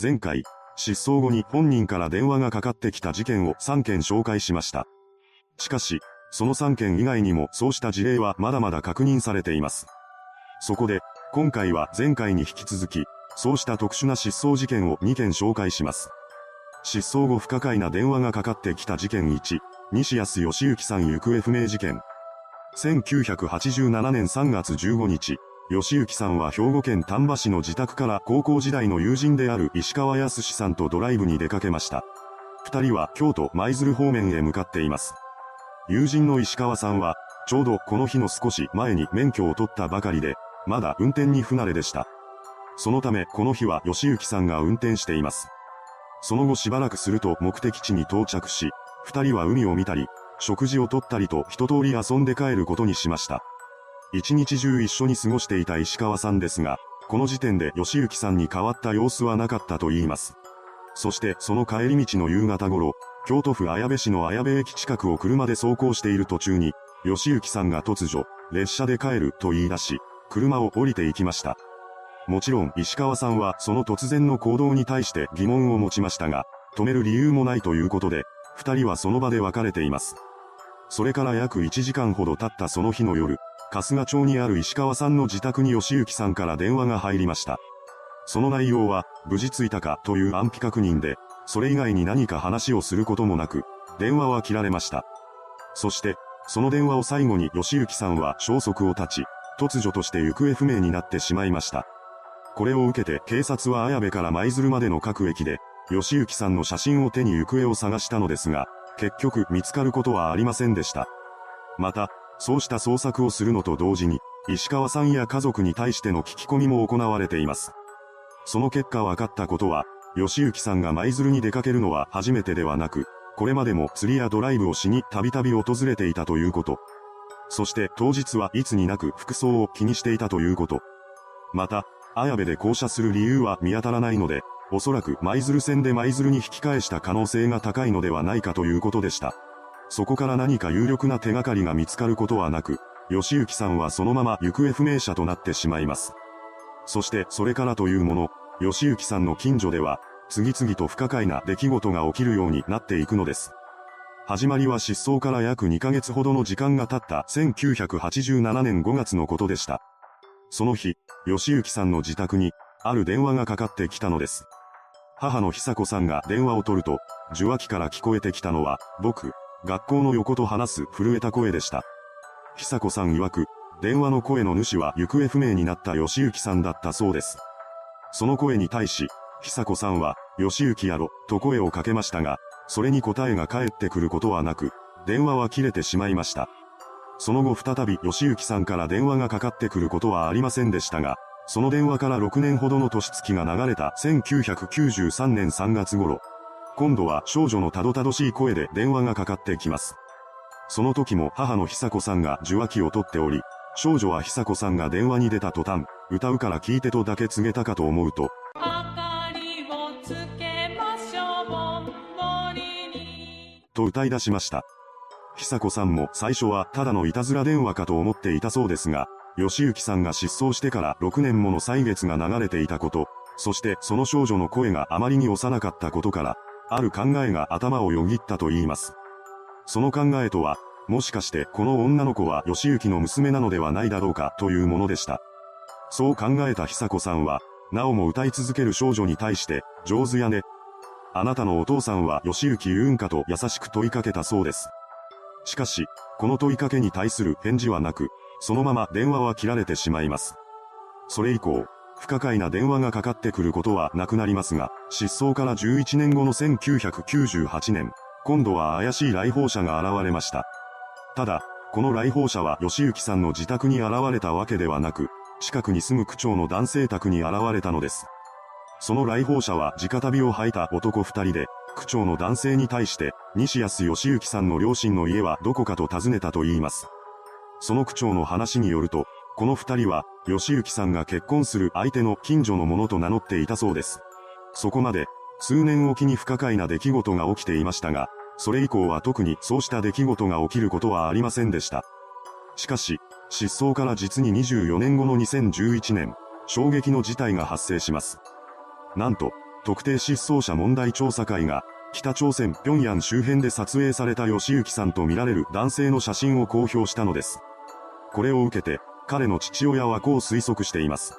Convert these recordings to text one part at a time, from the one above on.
前回、失踪後に本人から電話がかかってきた事件を3件紹介しました。しかし、その3件以外にもそうした事例はまだまだ確認されています。そこで、今回は前回に引き続き、そうした特殊な失踪事件を2件紹介します。失踪後不可解な電話がかかってきた事件1、西安義行さん行方不明事件。1987年3月15日、吉行さんは兵庫県丹波市の自宅から高校時代の友人である石川康さんとドライブに出かけました。二人は京都舞鶴方面へ向かっています。友人の石川さんは、ちょうどこの日の少し前に免許を取ったばかりで、まだ運転に不慣れでした。そのためこの日は吉行さんが運転しています。その後しばらくすると目的地に到着し、二人は海を見たり、食事をとったりと一通り遊んで帰ることにしました。一日中一緒に過ごしていた石川さんですが、この時点で吉行さんに変わった様子はなかったと言います。そしてその帰り道の夕方頃、京都府綾部市の綾部駅近くを車で走行している途中に、吉行さんが突如、列車で帰ると言い出し、車を降りていきました。もちろん石川さんはその突然の行動に対して疑問を持ちましたが、止める理由もないということで、二人はその場で別れています。それから約1時間ほど経ったその日の夜、春日町にある石川さんの自宅に吉行さんから電話が入りました。その内容は、無事着いたかという安否確認で、それ以外に何か話をすることもなく、電話は切られました。そして、その電話を最後に吉行さんは消息を絶ち、突如として行方不明になってしまいました。これを受けて警察は綾部から舞鶴までの各駅で、吉行さんの写真を手に行方を探したのですが、結局見つかることはありませんでした。また、そうした捜索をするのと同時に、石川さんや家族に対しての聞き込みも行われています。その結果分かったことは、吉行さんが舞鶴に出かけるのは初めてではなく、これまでも釣りやドライブをしにたびたび訪れていたということ。そして当日はいつになく服装を気にしていたということ。また、綾部で降車する理由は見当たらないので、おそらく舞鶴線で舞鶴に引き返した可能性が高いのではないかということでした。そこから何か有力な手がかりが見つかることはなく、吉行さんはそのまま行方不明者となってしまいます。そしてそれからというもの、吉行さんの近所では、次々と不可解な出来事が起きるようになっていくのです。始まりは失踪から約2ヶ月ほどの時間が経った1987年5月のことでした。その日、吉行さんの自宅に、ある電話がかかってきたのです。母の久子さんが電話を取ると、受話器から聞こえてきたのは、僕、学校の横と話す震えた声でした。久子さん曰く、電話の声の主は行方不明になった吉行さんだったそうです。その声に対し、久子さんは、吉行やろ、と声をかけましたが、それに答えが返ってくることはなく、電話は切れてしまいました。その後再び吉行さんから電話がかかってくることはありませんでしたが、その電話から6年ほどの年月が流れた1993年3月頃、今度は少女のたどたどしい声で電話がかかってきます。その時も母の久子さんが受話器を取っており、少女は久子さんが電話に出た途端、歌うから聞いてとだけ告げたかと思うと、と歌い出しました。久子さんも最初はただのいたずら電話かと思っていたそうですが、吉行さんが失踪してから6年もの歳月が流れていたこと、そしてその少女の声があまりに幼かったことから、ある考えが頭をよぎったと言います。その考えとは、もしかしてこの女の子は吉行の娘なのではないだろうかというものでした。そう考えた久子さんは、なおも歌い続ける少女に対して、上手やね。あなたのお父さんは吉行言うんかと優しく問いかけたそうです。しかし、この問いかけに対する返事はなく、そのまま電話は切られてしまいます。それ以降、不可解な電話がかかってくることはなくなりますが、失踪から11年後の1998年、今度は怪しい来訪者が現れました。ただ、この来訪者は吉行さんの自宅に現れたわけではなく、近くに住む区長の男性宅に現れたのです。その来訪者は直旅を履いた男二人で、区長の男性に対して、西安義行さんの両親の家はどこかと尋ねたと言います。その区長の話によると、この二人は、吉行さんが結婚する相手の近所の者と名乗っていたそうです。そこまで、数年おきに不可解な出来事が起きていましたが、それ以降は特にそうした出来事が起きることはありませんでした。しかし、失踪から実に24年後の2011年、衝撃の事態が発生します。なんと、特定失踪者問題調査会が、北朝鮮平壌周辺で撮影された吉行さんとみられる男性の写真を公表したのです。これを受けて、彼の父親はこう推測しています。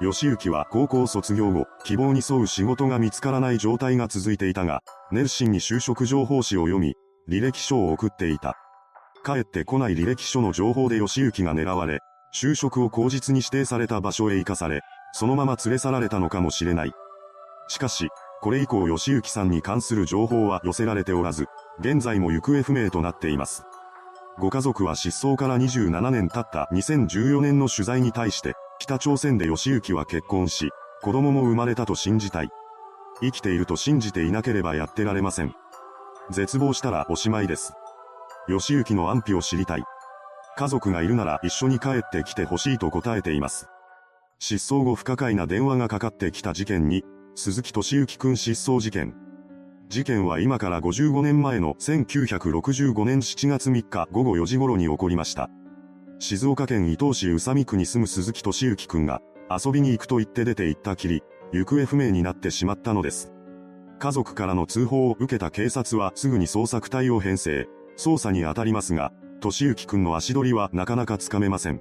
吉行は高校卒業後、希望に沿う仕事が見つからない状態が続いていたが、熱心に就職情報誌を読み、履歴書を送っていた。帰ってこない履歴書の情報で吉行が狙われ、就職を口実に指定された場所へ行かされ、そのまま連れ去られたのかもしれない。しかし、これ以降吉行さんに関する情報は寄せられておらず、現在も行方不明となっています。ご家族は失踪から27年経った2014年の取材に対して、北朝鮮で吉行は結婚し、子供も生まれたと信じたい。生きていると信じていなければやってられません。絶望したらおしまいです。吉行の安否を知りたい。家族がいるなら一緒に帰ってきてほしいと答えています。失踪後不可解な電話がかかってきた事件に、鈴木敏之くん失踪事件。事件は今から55年前の1965年7月3日午後4時頃に起こりました。静岡県伊東市宇佐美区に住む鈴木敏之くんが遊びに行くと言って出て行ったきり、行方不明になってしまったのです。家族からの通報を受けた警察はすぐに捜索隊を編成、捜査に当たりますが、敏之くんの足取りはなかなかつかめません。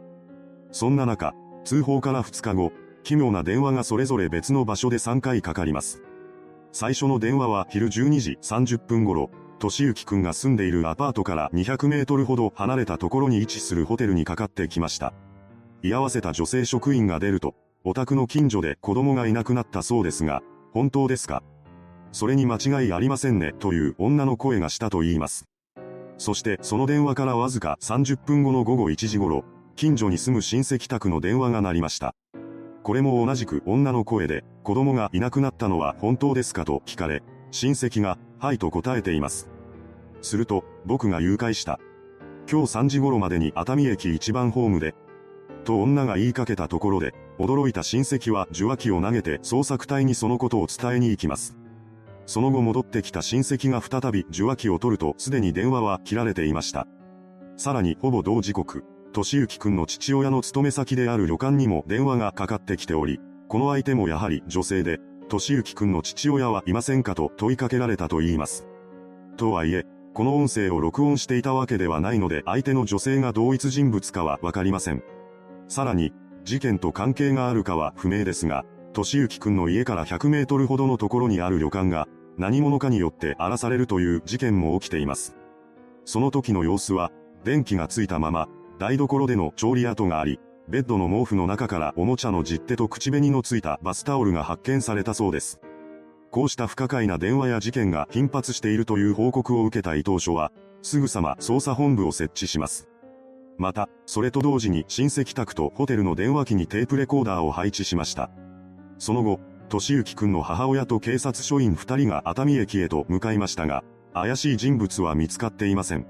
そんな中、通報から2日後、奇妙な電話がそれぞれ別の場所で3回かかります。最初の電話は昼12時30分頃、敏之くんが住んでいるアパートから200メートルほど離れたところに位置するホテルにかかってきました。居合わせた女性職員が出ると、お宅の近所で子供がいなくなったそうですが、本当ですか？それに間違いありませんね、という女の声がしたと言います。そしてその電話からわずか30分後の午後1時頃、近所に住む親戚宅の電話が鳴りました。これも同じく女の声で、子供がいなくなったのは本当ですかと聞かれ、親戚が、はいと答えています。すると、僕が誘拐した。今日3時頃までに熱海駅一番ホームで、と女が言いかけたところで、驚いた親戚は受話器を投げて捜索隊にそのことを伝えに行きます。その後戻ってきた親戚が再び受話器を取るとすでに電話は切られていました。さらにほぼ同時刻、敏之くんの父親の勤め先である旅館にも電話がかかってきており、この相手もやはり女性で、敏之くんの父親はいませんかと問いかけられたと言います。とはいえ、この音声を録音していたわけではないので相手の女性が同一人物かはわかりません。さらに、事件と関係があるかは不明ですが、敏之くんの家から100メートルほどのところにある旅館が、何者かによって荒らされるという事件も起きています。その時の様子は、電気がついたまま、台所での調理跡があり、ベッドの毛布の中からおもちゃの実手と口紅のついたバスタオルが発見されたそうです。こうした不可解な電話や事件が頻発しているという報告を受けた伊藤署は、すぐさま捜査本部を設置します。また、それと同時に親戚宅とホテルの電話機にテープレコーダーを配置しました。その後、敏之くんの母親と警察署員二人が熱海駅へと向かいましたが、怪しい人物は見つかっていません。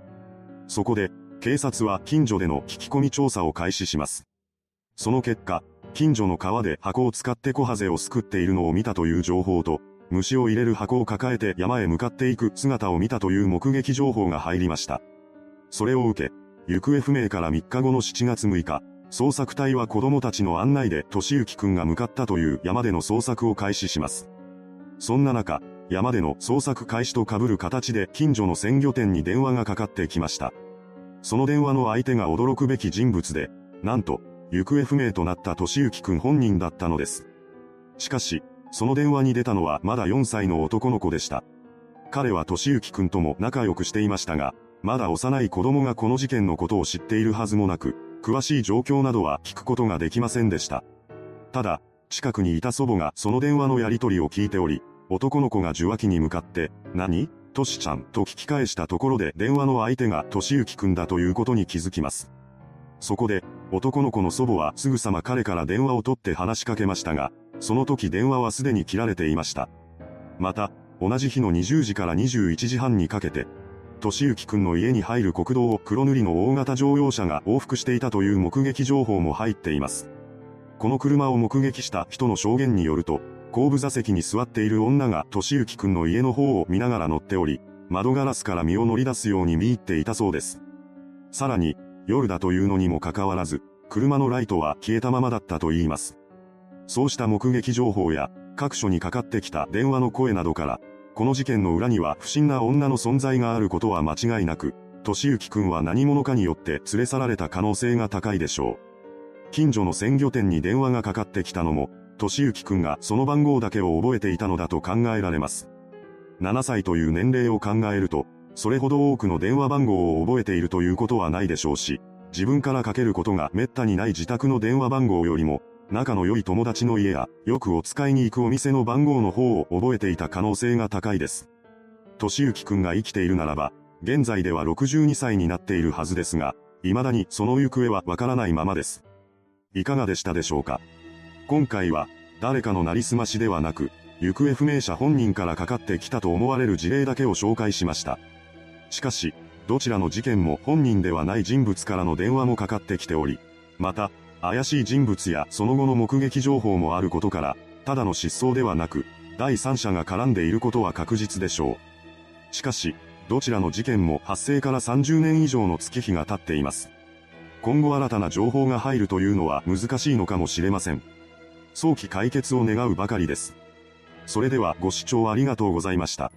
そこで、警察は近所での聞き込み調査を開始します。その結果、近所の川で箱を使って小ハゼを救っているのを見たという情報と、虫を入れる箱を抱えて山へ向かっていく姿を見たという目撃情報が入りました。それを受け、行方不明から3日後の7月6日、捜索隊は子供たちの案内で敏之くんが向かったという山での捜索を開始します。そんな中、山での捜索開始と被る形で近所の鮮魚店に電話がかかってきました。その電話の相手が驚くべき人物で、なんと、行方不明となった敏之くん本人だったのです。しかし、その電話に出たのはまだ4歳の男の子でした。彼は敏之くんとも仲良くしていましたが、まだ幼い子供がこの事件のことを知っているはずもなく、詳しい状況などは聞くことができませんでした。ただ、近くにいた祖母がその電話のやり取りを聞いており、男の子が受話器に向かって、何？トシちゃんと聞き返したところで電話の相手がトシユキくんだということに気づきます。そこで、男の子の祖母はすぐさま彼から電話を取って話しかけましたが、その時電話はすでに切られていました。また、同じ日の20時から21時半にかけて、敏之くんの家に入る国道を黒塗りの大型乗用車が往復していたという目撃情報も入っています。この車を目撃した人の証言によると、後部座席に座っている女が敏之くんの家の方を見ながら乗っており、窓ガラスから身を乗り出すように見入っていたそうです。さらに、夜だというのにもかかわらず、車のライトは消えたままだったと言います。そうした目撃情報や、各所にかかってきた電話の声などから、この事件の裏には不審な女の存在があることは間違いなく、俊之くんは何者かによって連れ去られた可能性が高いでしょう。近所の鮮魚店に電話がかかってきたのも、俊之くんがその番号だけを覚えていたのだと考えられます。7歳という年齢を考えると、それほど多くの電話番号を覚えているということはないでしょうし、自分からかけることが滅多にない自宅の電話番号よりも、仲の良い友達の家や、よくお使いに行くお店の番号の方を覚えていた可能性が高いです。俊之くんが生きているならば、現在では62歳になっているはずですが、未だにその行方はわからないままです。いかがでしたでしょうか？今回は、誰かのなりすましではなく、行方不明者本人からかかってきたと思われる事例だけを紹介しました。しかし、どちらの事件も本人ではない人物からの電話もかかってきており、また、怪しい人物やその後の目撃情報もあることから、ただの失踪ではなく、第三者が絡んでいることは確実でしょう。しかし、どちらの事件も発生から30年以上の月日が経っています。今後新たな情報が入るというのは難しいのかもしれません。早期解決を願うばかりです。それではご視聴ありがとうございました。